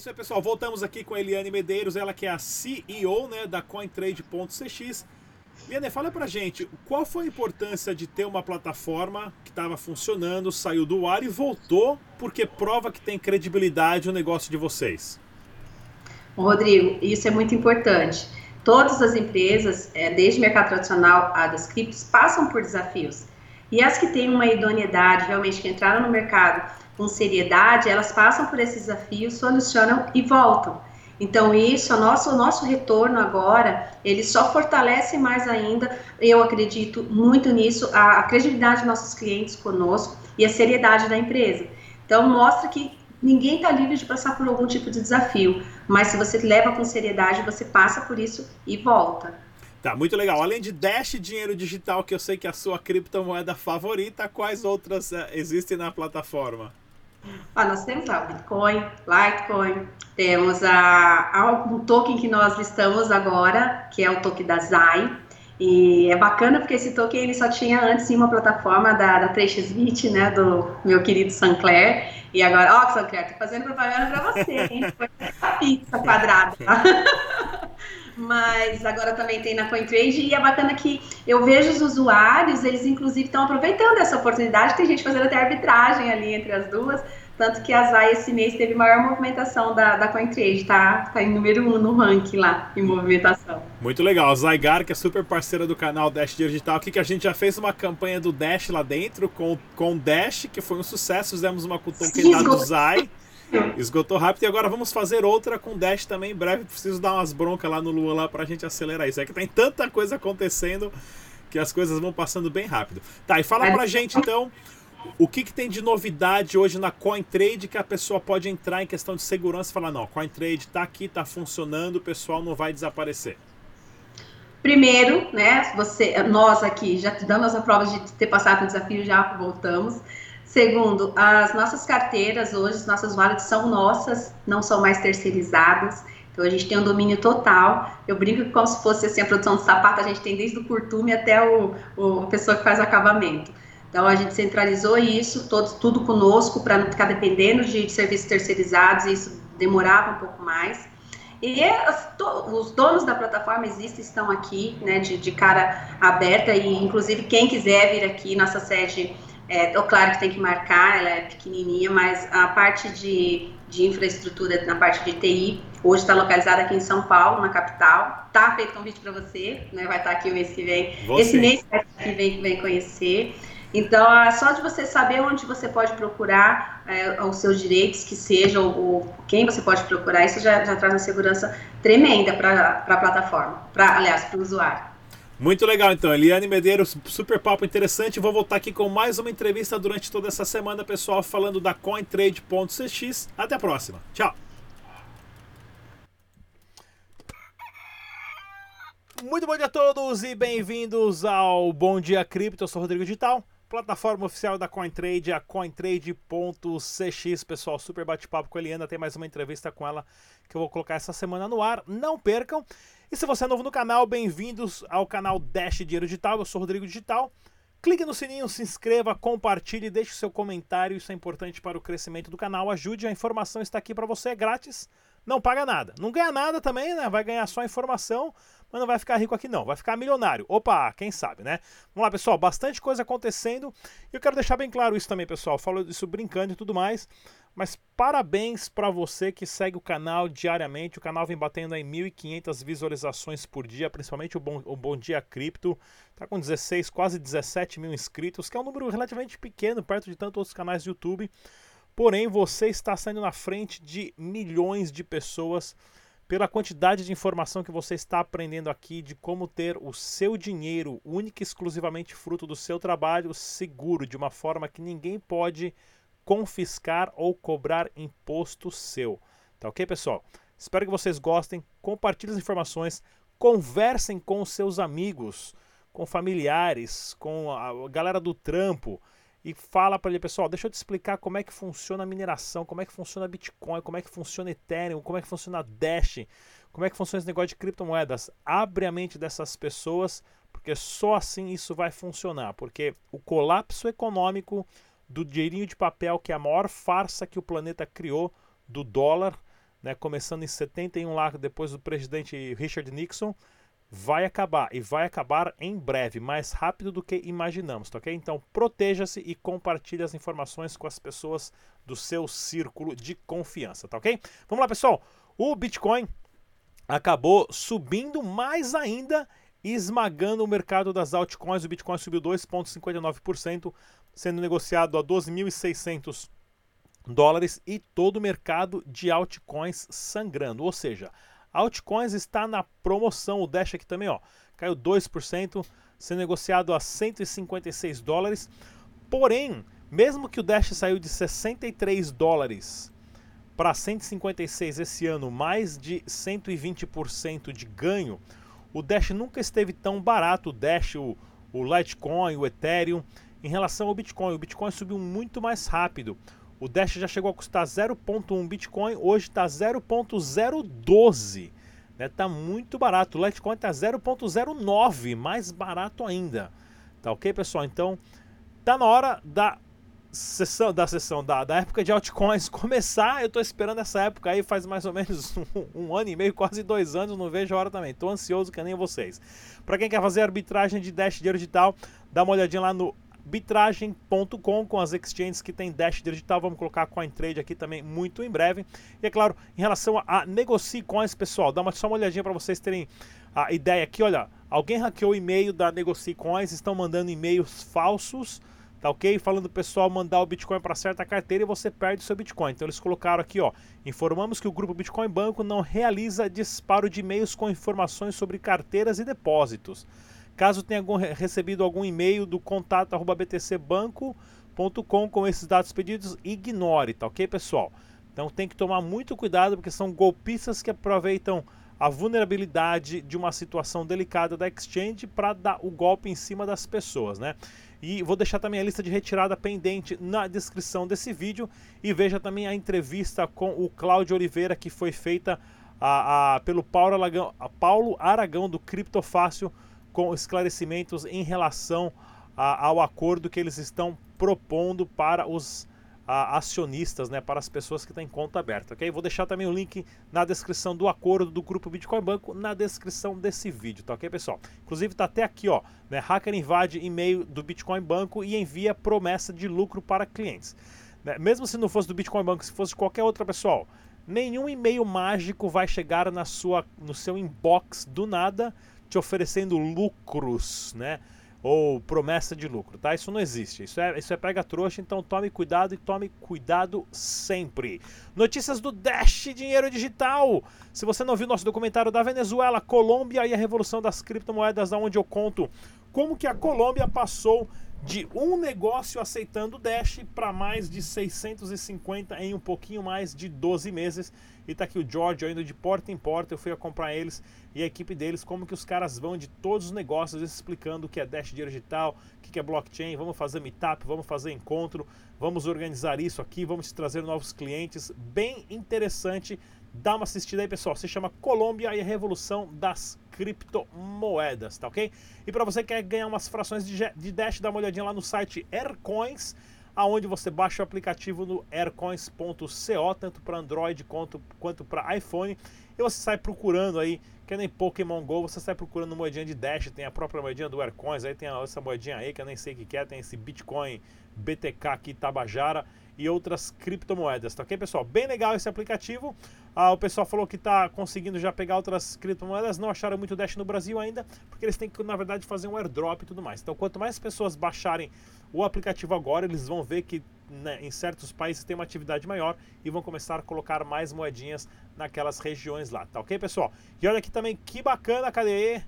isso aí, pessoal. Voltamos aqui com a Eliane Medeiros, ela que é a CEO né, da CoinTrade.cx. Eliane, fala pra gente, qual foi a importância de ter uma plataforma que estava funcionando, saiu do ar e voltou, porque prova que tem credibilidade o negócio de vocês? Rodrigo, isso é muito importante. Todas as empresas, é, desde o mercado tradicional a das criptos, passam por desafios. E as que têm uma idoneidade, realmente que entraram no mercado com seriedade, elas passam por esses desafios, solucionam e voltam. Então isso, o nosso, o nosso retorno agora, ele só fortalece mais ainda, eu acredito muito nisso, a, a credibilidade dos nossos clientes conosco e a seriedade da empresa. Então mostra que ninguém está livre de passar por algum tipo de desafio, mas se você leva com seriedade, você passa por isso e volta. Tá, muito legal. Além de Dash dinheiro digital, que eu sei que é a sua criptomoeda favorita, quais outras uh, existem na plataforma? Ah, nós temos o Bitcoin, Litecoin, temos a, a, um token que nós listamos agora, que é o token da ZAI, e é bacana porque esse token ele só tinha antes em uma plataforma da, da 3xBit, né, do meu querido Sancler, e agora, ó, oh, Sancler, tô fazendo propaganda pra você, hein, foi a pizza quadrada. Mas agora também tem na CoinTrade e é bacana que eu vejo os usuários, eles inclusive estão aproveitando essa oportunidade, tem gente fazendo até arbitragem ali entre as duas, tanto que a ZAI esse mês teve maior movimentação da, da CoinTrade, tá, tá em número um no ranking lá, em movimentação. Muito legal, a Zygar, que é super parceira do canal Dash Digital, aqui que a gente já fez uma campanha do Dash lá dentro com, com o Dash, que foi um sucesso, fizemos uma com o token do Zai. Esgotou rápido e agora vamos fazer outra com Dash também em breve. Preciso dar umas broncas lá no Lua lá pra gente acelerar isso. É que tem tanta coisa acontecendo que as coisas vão passando bem rápido. Tá, e fala pra gente então o que, que tem de novidade hoje na CoinTrade que a pessoa pode entrar em questão de segurança e falar, não, CoinTrade tá aqui, tá funcionando, o pessoal não vai desaparecer. Primeiro, né, você, nós aqui já damos a prova de ter passado o desafio, já voltamos. Segundo, as nossas carteiras hoje, as nossas wallets são nossas, não são mais terceirizadas. Então a gente tem um domínio total. Eu brinco como se fosse assim a produção de sapato, a gente tem desde o curtume até o, o a pessoa que faz o acabamento. Então a gente centralizou isso, todo, tudo conosco para não ficar dependendo de, de, serviços terceirizados, e isso demorava um pouco mais. E os donos da plataforma existem, estão aqui, né, de, de cara aberta, e inclusive quem quiser vir aqui, nossa sede é, claro que tem que marcar, ela é pequenininha, mas a parte de, de infraestrutura, na parte de TI, hoje está localizada aqui em São Paulo, na capital. Tá feito convite para você, né? vai estar tá aqui o mês que vem. Você. Esse mês que vem, vem conhecer. Então, é só de você saber onde você pode procurar é, os seus direitos, que seja o, quem você pode procurar, isso já, já traz uma segurança tremenda para a plataforma, pra, aliás, para o usuário. Muito legal, então. Eliane Medeiros, super papo interessante. Vou voltar aqui com mais uma entrevista durante toda essa semana, pessoal, falando da CoinTrade.cx. Até a próxima. Tchau. Muito bom dia a todos e bem-vindos ao Bom Dia Cripto. Eu sou Rodrigo Digital, plataforma oficial da CoinTrade, a CoinTrade.cx. Pessoal, super bate-papo com a Eliana. Tem mais uma entrevista com ela que eu vou colocar essa semana no ar. Não percam. E se você é novo no canal, bem-vindos ao canal Dash Dinheiro Digital. Eu sou Rodrigo Digital. Clique no sininho, se inscreva, compartilhe, deixe seu comentário. Isso é importante para o crescimento do canal. Ajude, a informação está aqui para você, é grátis. Não paga nada. Não ganha nada também, né? Vai ganhar só informação, mas não vai ficar rico aqui não. Vai ficar milionário. Opa, quem sabe, né? Vamos lá, pessoal. Bastante coisa acontecendo. E eu quero deixar bem claro isso também, pessoal. Falo isso brincando e tudo mais. Mas parabéns para você que segue o canal diariamente. O canal vem batendo em 1.500 visualizações por dia, principalmente o Bom, o Bom Dia Cripto. Tá com 16, quase 17 mil inscritos, que é um número relativamente pequeno, perto de tantos outros canais do YouTube. Porém, você está saindo na frente de milhões de pessoas pela quantidade de informação que você está aprendendo aqui de como ter o seu dinheiro, único e exclusivamente fruto do seu trabalho, seguro, de uma forma que ninguém pode confiscar ou cobrar imposto seu. Tá ok, pessoal? Espero que vocês gostem. Compartilhe as informações, conversem com seus amigos, com familiares, com a galera do trampo e fala para ele, pessoal, deixa eu te explicar como é que funciona a mineração, como é que funciona Bitcoin, como é que funciona Ethereum, como é que funciona Dash, como é que funciona esse negócio de criptomoedas. Abre a mente dessas pessoas, porque só assim isso vai funcionar, porque o colapso econômico do dinheirinho de papel, que é a maior farsa que o planeta criou, do dólar, né, começando em 71 lá depois do presidente Richard Nixon, vai acabar e vai acabar em breve, mais rápido do que imaginamos, tá ok? Então proteja-se e compartilhe as informações com as pessoas do seu círculo de confiança, tá ok? Vamos lá, pessoal. O Bitcoin acabou subindo mais ainda, esmagando o mercado das altcoins. O Bitcoin subiu 2,59%, sendo negociado a 12.600 dólares e todo o mercado de altcoins sangrando. Ou seja, altcoins está na promoção. O Dash aqui também, ó, caiu 2%, sendo negociado a 156 dólares. Porém, mesmo que o Dash saiu de 63 dólares para 156 esse ano, mais de 120% de ganho, o Dash nunca esteve tão barato. O Dash, o, o Litecoin, o Ethereum, em relação ao Bitcoin. O Bitcoin subiu muito mais rápido. O Dash já chegou a custar 0.1 Bitcoin, hoje está 0.012. Né? Tá muito barato. O Litecoin está 0.09, mais barato ainda. Tá ok, pessoal? Então, tá na hora da sessão da sessão da, da época de altcoins começar. Eu estou esperando essa época aí faz mais ou menos um, um, ano e meio, quase dois anos. Não vejo a hora também. Estou ansioso que nem vocês. Para quem quer fazer arbitragem de Dash dinheiro digital, dá uma olhadinha lá no Bitragem.com com as exchanges que tem Dash digital. Vamos colocar CoinTrade aqui também muito em breve. E é claro, em relação a, a Negocie Coins, pessoal, dá uma, só uma olhadinha para vocês terem a ideia aqui. Olha, alguém hackeou o e-mail da Negocie Coins, estão mandando e-mails falsos, tá ok? Falando o pessoal mandar o Bitcoin para certa carteira e você perde o seu Bitcoin. Então eles colocaram aqui, ó, informamos que o grupo Bitcoin Banco não realiza disparo de e-mails com informações sobre carteiras e depósitos. Caso tenha recebido algum e-mail do contato btcbanco.com com esses dados pedidos, ignore, tá ok, pessoal? Então tem que tomar muito cuidado porque são golpistas que aproveitam a vulnerabilidade de uma situação delicada da exchange para dar o golpe em cima das pessoas, né? E vou deixar também a lista de retirada pendente na descrição desse vídeo e veja também a entrevista com o Cláudio Oliveira que foi feita a, a, pelo Paulo Aragão, Paulo Aragão do Criptofácil com esclarecimentos em relação a, ao acordo que eles estão propondo para os a, acionistas, né, para as pessoas que têm conta aberta, ok? Vou deixar também o link na descrição do acordo do grupo Bitcoin Banco na descrição desse vídeo, tá ok, pessoal? Inclusive tá até aqui, ó, né, hacker invade e-mail do Bitcoin Banco e envia promessa de lucro para clientes. Né? Mesmo se não fosse do Bitcoin Banco, se fosse qualquer outra pessoal, nenhum e-mail mágico vai chegar na sua, no seu inbox do nada te oferecendo lucros, né? Ou promessa de lucro, tá? Isso não existe. Isso é, isso é pega trouxa, então tome cuidado e tome cuidado sempre. Notícias do Dash Dinheiro Digital. Se você não viu nosso documentário da Venezuela, Colômbia e a revolução das criptomoedas, onde eu conto como que a Colômbia passou de um negócio aceitando Dash para mais de 650 em um pouquinho mais de 12 meses. E tá aqui o George indo de porta em porta, eu fui acompanhar eles e a equipe deles, como que os caras vão de todos os negócios, explicando o que é Dash Digital, o que é blockchain, vamos fazer meetup, vamos fazer encontro, vamos organizar isso aqui, vamos trazer novos clientes. Bem interessante Dá uma assistida aí, pessoal. Se chama Colômbia e a Revolução das Criptomoedas, tá ok? E para você que quer ganhar umas frações de, de Dash, dá uma olhadinha lá no site Aircoins, aonde você baixa o aplicativo no aircoins.co, tanto para Android quanto, quanto para iPhone. E você sai procurando aí, que nem Pokémon GO, você sai procurando moedinha de Dash, tem a própria moedinha do Aircoins, aí tem essa moedinha aí que eu nem sei o que é, tem esse Bitcoin BTK aqui Tabajara e outras criptomoedas, tá ok, pessoal? Bem legal esse aplicativo. Ah, o pessoal falou que está conseguindo já pegar outras criptomoedas, não acharam muito Dash no Brasil ainda, porque eles têm que, na verdade, fazer um airdrop e tudo mais. Então, quanto mais pessoas baixarem o aplicativo agora, eles vão ver que né, em certos países tem uma atividade maior e vão começar a colocar mais moedinhas naquelas regiões lá, tá ok, pessoal? E olha aqui também que bacana, cadê?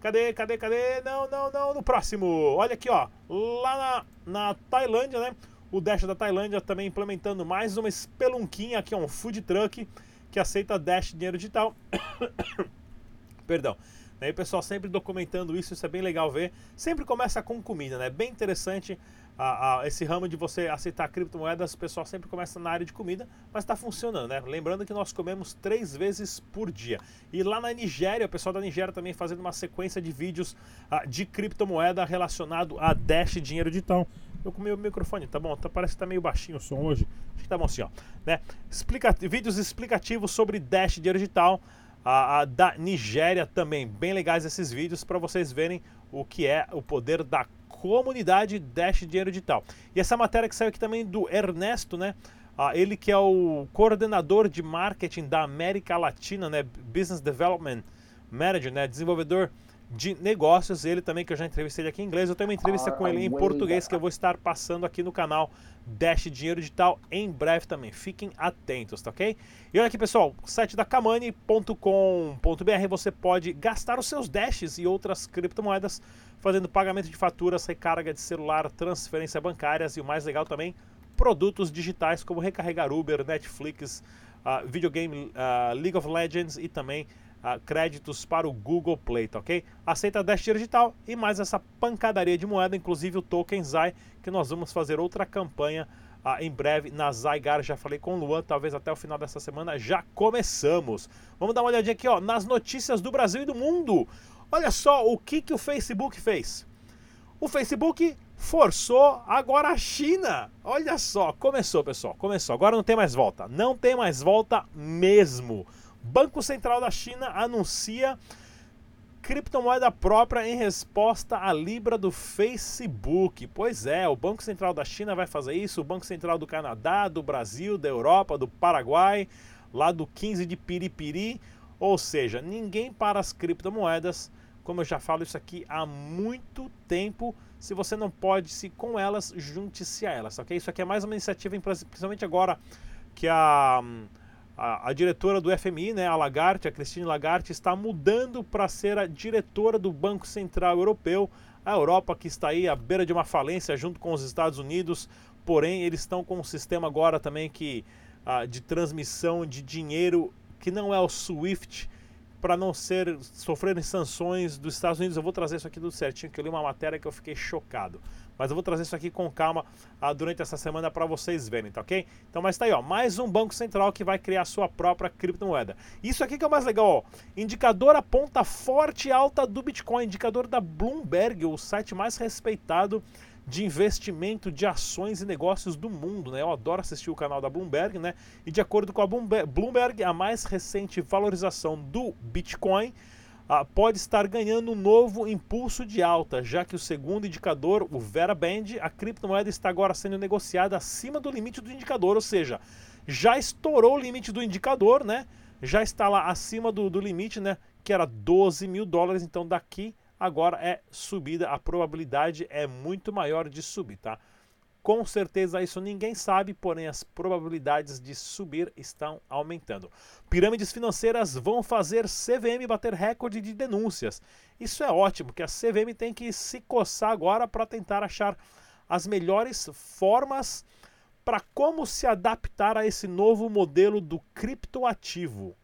Cadê, cadê, cadê? Não, não, não, no próximo. Olha aqui, ó, lá na, na Tailândia, né? O Dash da Tailândia também implementando mais uma espelunquinha aqui, um food truck que aceita Dash dinheiro digital. Perdão. Aí o pessoal sempre documentando isso, isso é bem legal ver. Sempre começa com comida, né? Bem interessante a, a, esse ramo de você aceitar criptomoedas, o pessoal sempre começa na área de comida, mas está funcionando, né? Lembrando que nós comemos três vezes por dia. E lá na Nigéria, o pessoal da Nigéria também fazendo uma sequência de vídeos uh, de criptomoeda relacionado a Dash dinheiro digital. Eu comi o microfone, tá bom? Tá, parece que tá meio baixinho o som hoje. Acho que tá bom assim, ó. Né? Explica, vídeos explicativos sobre Dash dinheiro digital. A, a, da Nigéria também. Bem legais esses vídeos para vocês verem o que é o poder da comunidade Dash Dinheiro Digital. E essa matéria que saiu aqui também do Ernesto, né? Ah, ele que é o coordenador de marketing da América Latina, né? Business Development Manager, né? Desenvolvedor de negócios. Ele também, que eu já entrevistei ele aqui em inglês. Eu tenho uma entrevista com ele em português que eu vou estar passando aqui no canal Dash Dinheiro Digital em breve também. Fiquem atentos, tá ok? E olha aqui, pessoal, site da kamani.com.br você pode gastar os seus Dashes e outras criptomoedas fazendo pagamento de faturas, recarga de celular, transferência bancárias e o mais legal também, produtos digitais como recarregar Uber, Netflix, uh, videogame uh, League of Legends e também créditos para o Google Play, tá ok? Aceita Dash Digital e mais essa pancadaria de moeda, inclusive o token ZAI, que nós vamos fazer outra campanha uh, em breve na Zygar. Já falei com o Luan, talvez até o final dessa semana já começamos. Vamos dar uma olhadinha aqui ó, nas notícias do Brasil e do mundo. Olha só o que, que o Facebook fez. O Facebook forçou agora a China. Olha só, começou, pessoal, começou. Agora não tem mais volta. Não tem mais volta mesmo. Banco Central da China anuncia criptomoeda própria em resposta à Libra do Facebook. Pois é, o Banco Central da China vai fazer isso, o Banco Central do Canadá, do Brasil, da Europa, do Paraguai, lá do 15 de Piripiri. Ou seja, ninguém para as criptomoedas como eu já falo isso aqui há muito tempo, se você não pode se com elas, junte-se a elas, ok? Isso aqui é mais uma iniciativa, principalmente agora que a, a, diretora do FMI, né, a Lagarde, a Christine Lagarde, está mudando para ser a diretora do Banco Central Europeu. A Europa que está aí à beira de uma falência junto com os Estados Unidos, porém eles estão com um sistema agora também que, uh, de transmissão de dinheiro que não é o SWIFT, para não ser sofrerem sanções dos Estados Unidos. Eu vou trazer isso aqui do certinho, que eu li uma matéria que eu fiquei chocado. Mas eu vou trazer isso aqui com calma ah, durante essa semana para vocês verem, tá ok? Então, mas tá aí, ó, mais um banco central que vai criar sua própria criptomoeda. Isso aqui que é o mais legal, ó. Indicador aponta forte alta do Bitcoin, indicador da Bloomberg, o site mais respeitado de investimento de ações e negócios do mundo. Né? Eu adoro assistir o canal da Bloomberg, né? E de acordo com a Bloomberg, a mais recente valorização do Bitcoin pode estar ganhando um novo impulso de alta, já que o segundo indicador, o Vera Band, a criptomoeda está agora sendo negociada acima do limite do indicador, ou seja, já estourou o limite do indicador, né? Já está lá acima do, do limite, né? Que era 12 mil dólares. Então daqui agora é subida, a probabilidade é muito maior de subir, tá? Com certeza isso ninguém sabe, porém as probabilidades de subir estão aumentando. Pirâmides financeiras vão fazer CVM bater recorde de denúncias. Isso é ótimo, que a CVM tem que se coçar agora para tentar achar as melhores formas para como se adaptar a esse novo modelo do criptoativo.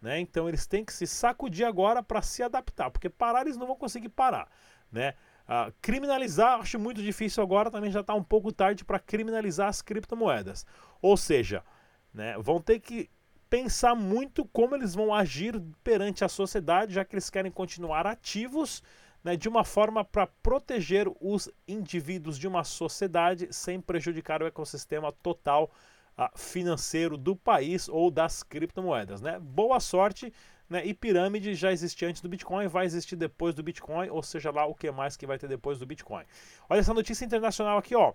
Né? Então eles têm que se sacudir agora para se adaptar, porque parar eles não vão conseguir parar. Né? Uh, criminalizar, acho muito difícil agora, também já está um pouco tarde para criminalizar as criptomoedas. Ou seja, né, vão ter que pensar muito como eles vão agir perante a sociedade, já que eles querem continuar ativos né, de uma forma para proteger os indivíduos de uma sociedade sem prejudicar o ecossistema total financeiro do país ou das criptomoedas. Né? Boa sorte, né? e pirâmide já existia antes do Bitcoin, vai existir depois do Bitcoin, ou seja lá o que mais que vai ter depois do Bitcoin. Olha essa notícia internacional aqui, ó.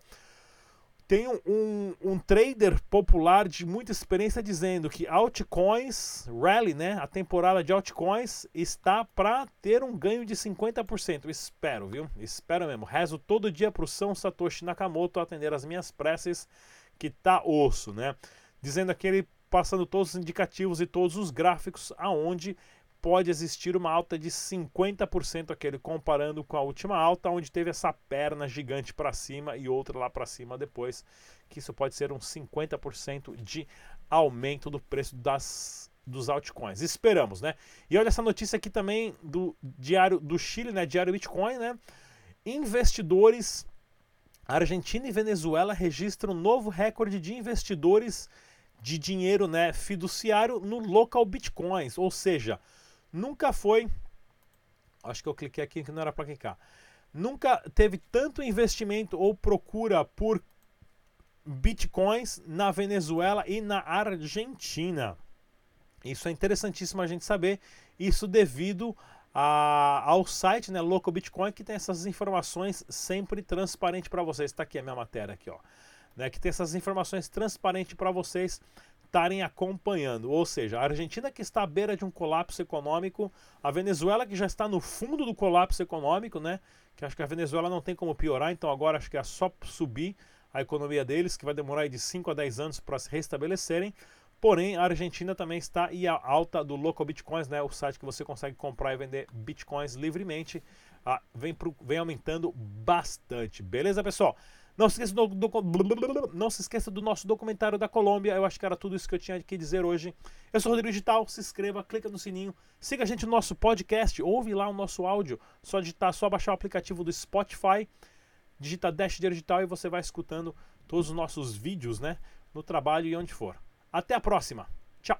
Tem um, um, trader popular de muita experiência dizendo que altcoins, rally, né, a temporada de altcoins está para ter um ganho de 50%. Espero, viu? Espero mesmo. Rezo todo dia para o São Satoshi Nakamoto atender as minhas preces que tá osso, né? Dizendo aquele passando todos os indicativos e todos os gráficos aonde pode existir uma alta de 50% aquele comparando com a última alta onde teve essa perna gigante para cima e outra lá para cima depois, que isso pode ser um 50% de aumento do preço das dos altcoins. Esperamos, né? E olha essa notícia aqui também do diário do Chile, né? Diário Bitcoin, né? Investidores Argentina e Venezuela registram um novo recorde de investidores de dinheiro né, fiduciário no local bitcoins, ou seja, nunca foi. Acho que eu cliquei aqui que não era para clicar. Nunca teve tanto investimento ou procura por bitcoins na Venezuela e na Argentina. Isso é interessantíssimo a gente saber. Isso devido a, ao site, né, Local Bitcoin, que tem essas informações sempre transparente para vocês. Está aqui a minha matéria aqui, ó, né, que tem essas informações transparentes para vocês estarem acompanhando. Ou seja, a Argentina que está à beira de um colapso econômico, a Venezuela que já está no fundo do colapso econômico, né? Que acho que a Venezuela não tem como piorar, então agora acho que é só subir a economia deles, que vai demorar de 5 a 10 anos para se restabelecerem. Porém, a Argentina também está e a alta do Local Bitcoins, né, o site que você consegue comprar e vender bitcoins livremente, ah, vem, pro, vem aumentando bastante. Beleza, pessoal? Não se, esqueça do, do, não se esqueça do nosso documentário da Colômbia. Eu acho que era tudo isso que eu tinha que dizer hoje. Eu sou o Rodrigo Digital. Se inscreva, clica no sininho. Siga a gente no nosso podcast. Ouve lá o nosso áudio. Só digitar, só baixar o aplicativo do Spotify. Digita Dash Digital e você vai escutando todos os nossos vídeos, né? No trabalho e onde for. Até a próxima. Tchau.